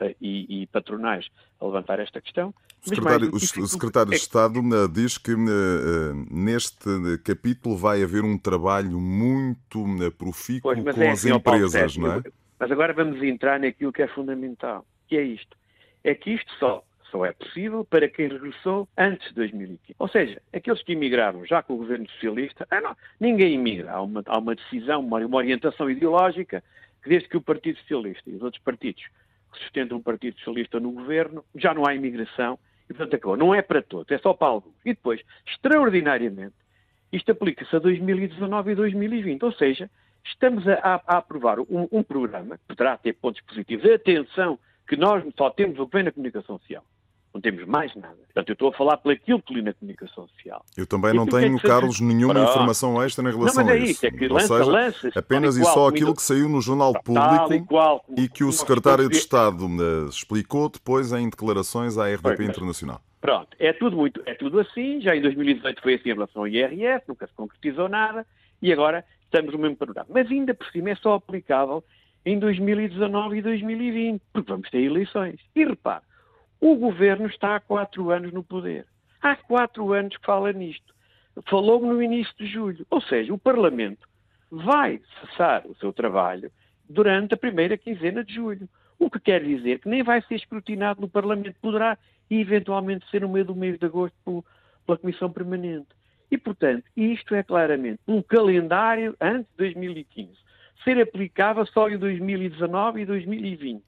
uh, e, e patronais a levantar esta questão. O secretário, o secretário de Estado eh, diz que uh, neste capítulo vai haver um trabalho muito profícuo pois, com é, as empresas, não é? Mas agora vamos entrar naquilo que é fundamental, que é isto. É que isto só, só é possível para quem regressou antes de 2015. Ou seja, aqueles que emigraram já com o governo socialista, ah, não, ninguém imigra. Há uma, há uma decisão, uma, uma orientação ideológica que desde que o Partido Socialista e os outros partidos que sustentam o Partido Socialista no governo, já não há imigração e, portanto, acabou. Não é para todos, é só para alguns. E depois, extraordinariamente, isto aplica-se a 2019 e 2020, ou seja, estamos a, a aprovar um, um, programa que poderá ter pontos positivos. Atenção, que nós só temos o vem na comunicação social. Não temos mais nada. Portanto, eu estou a falar pelo aquilo que li na comunicação social. Eu também não tenho, é Carlos, nenhuma Pronto. informação extra em relação não, é isso. É que lança, Ou seja, lança, apenas e só aquilo que saiu no Jornal Público e, qual, e que o Secretário de Estado eh, explicou depois em declarações à RDP Foi, Internacional. Pronto, é tudo, muito, é tudo assim. Já em 2018 foi assim em relação ao IRS, nunca se concretizou nada e agora estamos no mesmo panorama. Mas ainda por cima é só aplicável em 2019 e 2020, porque vamos ter eleições. E repare, o governo está há quatro anos no poder. Há quatro anos que fala nisto. Falou no início de julho. Ou seja, o Parlamento vai cessar o seu trabalho durante a primeira quinzena de julho. O que quer dizer que nem vai ser escrutinado no Parlamento. Poderá eventualmente ser no meio do mês de agosto pela Comissão Permanente. E, portanto, isto é claramente um calendário antes de 2015 ser aplicável só em 2019 e 2020.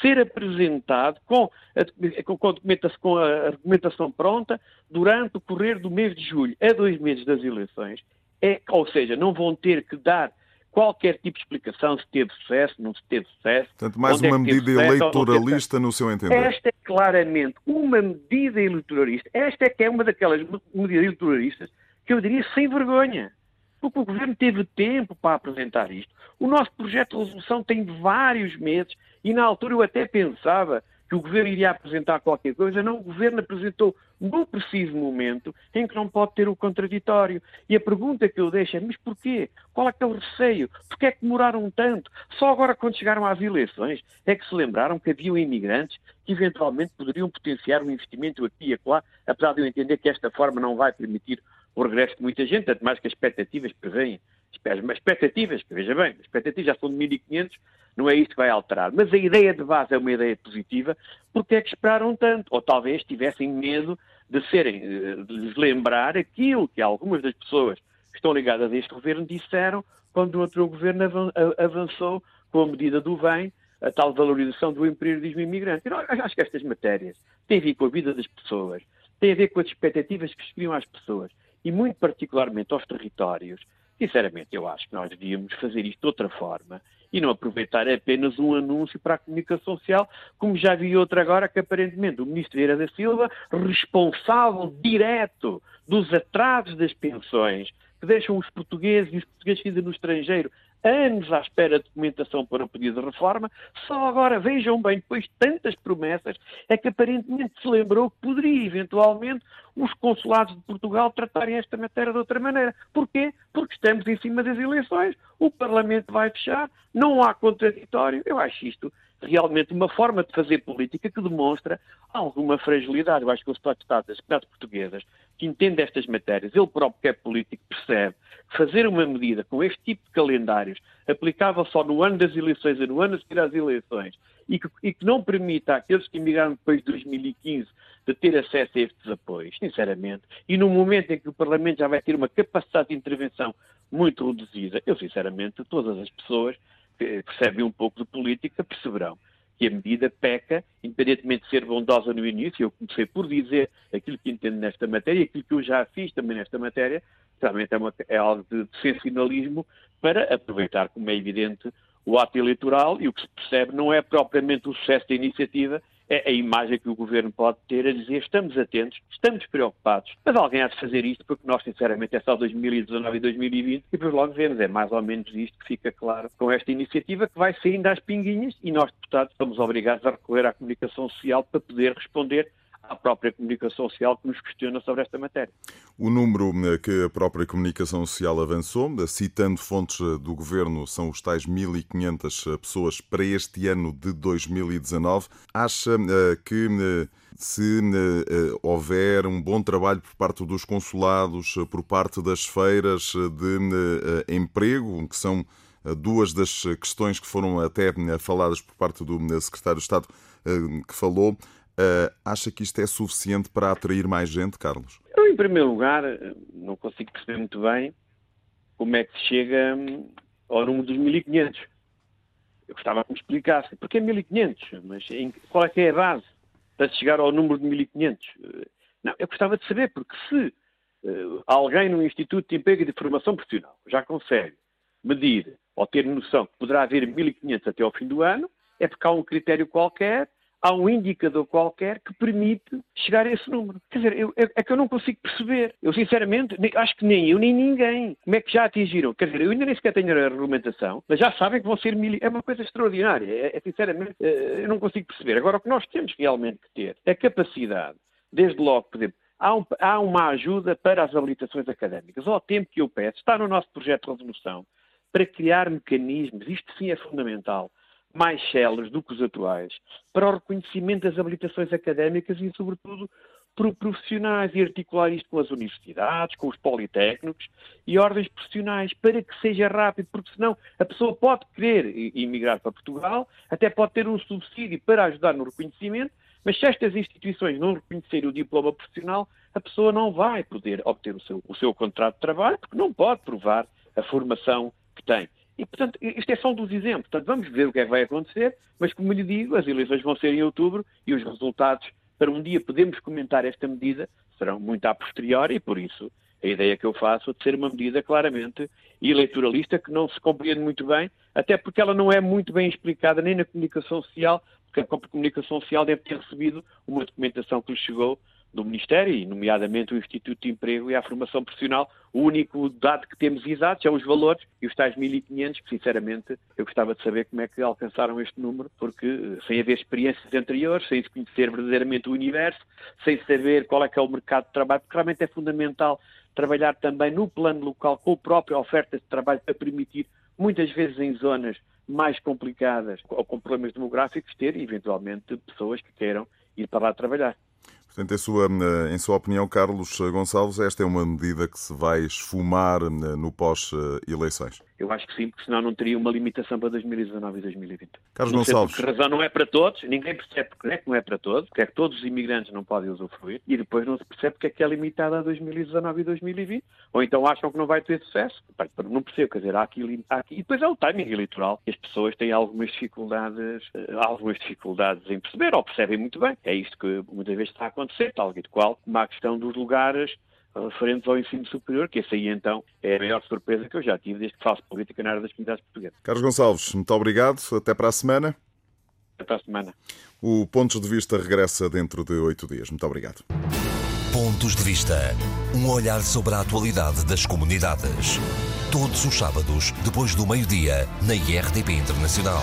Ser apresentado com a, com, documentação, com a argumentação pronta durante o correr do mês de julho, a dois meses das eleições. É, ou seja, não vão ter que dar qualquer tipo de explicação se teve sucesso, não se teve sucesso. Portanto, mais uma é medida eleitoralista no seu entender. Esta é claramente uma medida eleitoralista. Esta é que é uma daquelas medidas eleitoralistas que eu diria sem vergonha porque o Governo teve tempo para apresentar isto. O nosso projeto de resolução tem vários meses e na altura eu até pensava que o Governo iria apresentar qualquer coisa. Não, o Governo apresentou no preciso momento em que não pode ter o contraditório. E a pergunta que eu deixo é, mas porquê? Qual é que é o receio? Porquê é que demoraram tanto? Só agora quando chegaram às eleições é que se lembraram que haviam imigrantes que eventualmente poderiam potenciar um investimento aqui e acolá, apesar de eu entender que esta forma não vai permitir o regresso de muita gente, tanto mais que as expectativas prevêem. As expectativas, veja bem, as expectativas já são de 1.500, não é isto que vai alterar. Mas a ideia de base é uma ideia positiva, porque é que esperaram tanto? Ou talvez tivessem medo de serem, de lhes lembrar aquilo que algumas das pessoas que estão ligadas a este governo disseram quando o outro governo avançou com a medida do bem, a tal valorização do empreendedorismo imigrante. Eu acho que estas matérias têm a ver com a vida das pessoas, têm a ver com as expectativas que se às pessoas e muito particularmente aos territórios, sinceramente eu acho que nós devíamos fazer isto de outra forma e não aproveitar apenas um anúncio para a comunicação social, como já vi outro agora que aparentemente o ministro Vieira da Silva, responsável direto dos atrasos das pensões, que deixam os portugueses e os portugueses que no estrangeiro anos à espera de documentação para o pedido de reforma, só agora, vejam bem, depois de tantas promessas, é que aparentemente se lembrou que poderia eventualmente os consulados de Portugal tratarem esta matéria de outra maneira. Porquê? Porque estamos em cima das eleições, o Parlamento vai fechar, não há contraditório. Eu acho isto realmente uma forma de fazer política que demonstra alguma fragilidade. Eu acho que o Estado de Estado das cidades portuguesas, que entende estas matérias, ele próprio que é político, percebe fazer uma medida com este tipo de calendários, aplicável só no ano das eleições e no ano a seguir às eleições, e que, e que não permita àqueles que emigraram depois de 2015 de ter acesso a estes apoios, sinceramente, e no momento em que o Parlamento já vai ter uma capacidade de intervenção muito reduzida, eu sinceramente, todas as pessoas que percebem um pouco de política perceberão que a medida peca, independentemente de ser bondosa no início, eu comecei por dizer aquilo que entendo nesta matéria, aquilo que eu já fiz também nesta matéria, realmente é, uma, é algo de, de sensacionalismo para aproveitar, como é evidente, o ato eleitoral e o que se percebe não é propriamente o sucesso da iniciativa, é a imagem que o governo pode ter a dizer estamos atentos, estamos preocupados, mas alguém há de fazer isto porque nós, sinceramente, é só 2019 e 2020 e depois logo vemos. É mais ou menos isto que fica claro com esta iniciativa que vai saindo às pinguinhas e nós, deputados, estamos obrigados a recorrer à comunicação social para poder responder à própria comunicação social que nos questiona sobre esta matéria. O número eh, que a própria comunicação social avançou, eh, citando fontes eh, do governo, são os tais 1.500 pessoas para este ano de 2019. Acha que se houver um bom trabalho por parte dos consulados, por parte das feiras de emprego, que são duas das questões que foram até faladas por parte do secretário de Estado que falou, Uh, acha que isto é suficiente para atrair mais gente, Carlos? Eu, em primeiro lugar, não consigo perceber muito bem como é que se chega hum, ao número dos 1500. Eu gostava que me explicasse. Porque é 1500? Mas em, qual é que é a base para chegar ao número de 1500? Não, eu gostava de saber, porque se uh, alguém no Instituto de Emprego e de Formação Profissional já consegue medir ou ter noção que poderá haver 1500 até ao fim do ano, é porque há um critério qualquer há um indicador qualquer que permite chegar a esse número. Quer dizer, eu, é, que eu não consigo perceber. Eu, sinceramente, acho que nem eu nem ninguém. Como é que já atingiram? Quer dizer, eu ainda nem sequer tenho a regulamentação, mas já sabem que vão ser mil. É uma coisa extraordinária. É, é sinceramente, é, eu não consigo perceber. Agora, o que nós temos realmente que ter é capacidade, desde logo, por exemplo, Há, um, há, uma ajuda para as habilitações académicas. Ao tempo que eu peço, está no nosso projeto de resolução, para criar mecanismos, isto sim é fundamental, mais céleres do que os atuais, para o reconhecimento das habilitações académicas e, sobretudo, por profissionais e articular isto com as universidades, com os politécnicos e ordens profissionais, para que seja rápido, porque senão a pessoa pode querer emigrar para Portugal, até pode ter um subsídio para ajudar no reconhecimento, mas se estas instituições não reconhecerem o diploma profissional, a pessoa não vai poder obter o seu, o seu contrato de trabalho, porque não pode provar a formação que tem. E, portanto, isto é só um dos exemplos. Portanto, vamos ver o que é que vai acontecer, mas, como lhe digo, as eleições vão ser em outubro e os resultados, para um dia podermos comentar esta medida, serão muito a posteriori e, por isso, a ideia que eu faço é de ser uma medida claramente eleitoralista que não se compreende muito bem, até porque ela não é muito bem explicada nem na comunicação social, porque a comunicação social deve ter recebido uma documentação que lhe chegou do Ministério, e nomeadamente o Instituto de Emprego e a Formação Profissional, o único dado que temos exato são os valores e os tais 1.500, que sinceramente eu gostava de saber como é que alcançaram este número, porque eh, sem haver experiências anteriores, sem se conhecer verdadeiramente o universo, sem saber qual é que é o mercado de trabalho, porque realmente é fundamental trabalhar também no plano local com a própria oferta de trabalho para permitir, muitas vezes em zonas mais complicadas ou com problemas demográficos, ter eventualmente pessoas que queiram ir para lá trabalhar. Portanto, em sua, em sua opinião, Carlos Gonçalves, esta é uma medida que se vai esfumar no pós-eleições? Eu acho que sim, porque senão não teria uma limitação para 2019 e 2020. Carlos não Gonçalves. Sei razão não é para todos, ninguém percebe porque é que não é para todos, porque é que todos os imigrantes não podem usufruir, e depois não se percebe porque é que é limitada a 2019 e 2020. Ou então acham que não vai ter sucesso. Não percebo, quer dizer, há aqui, há aqui. E depois é o timing eleitoral. E as pessoas têm algumas dificuldades, eh, algumas dificuldades em perceber, ou percebem muito bem. É isto que muitas vezes está a acontecer, tal e qual, como a questão dos lugares referentes ao ensino superior, que essa aí então é a maior surpresa que eu já tive desde que faço política na área das comunidades portuguesas. Carlos Gonçalves, muito obrigado. Até para a semana. Até para a semana. O Pontos de Vista regressa dentro de oito dias. Muito obrigado. Pontos de Vista. Um olhar sobre a atualidade das comunidades. Todos os sábados, depois do meio-dia, na IRTP Internacional.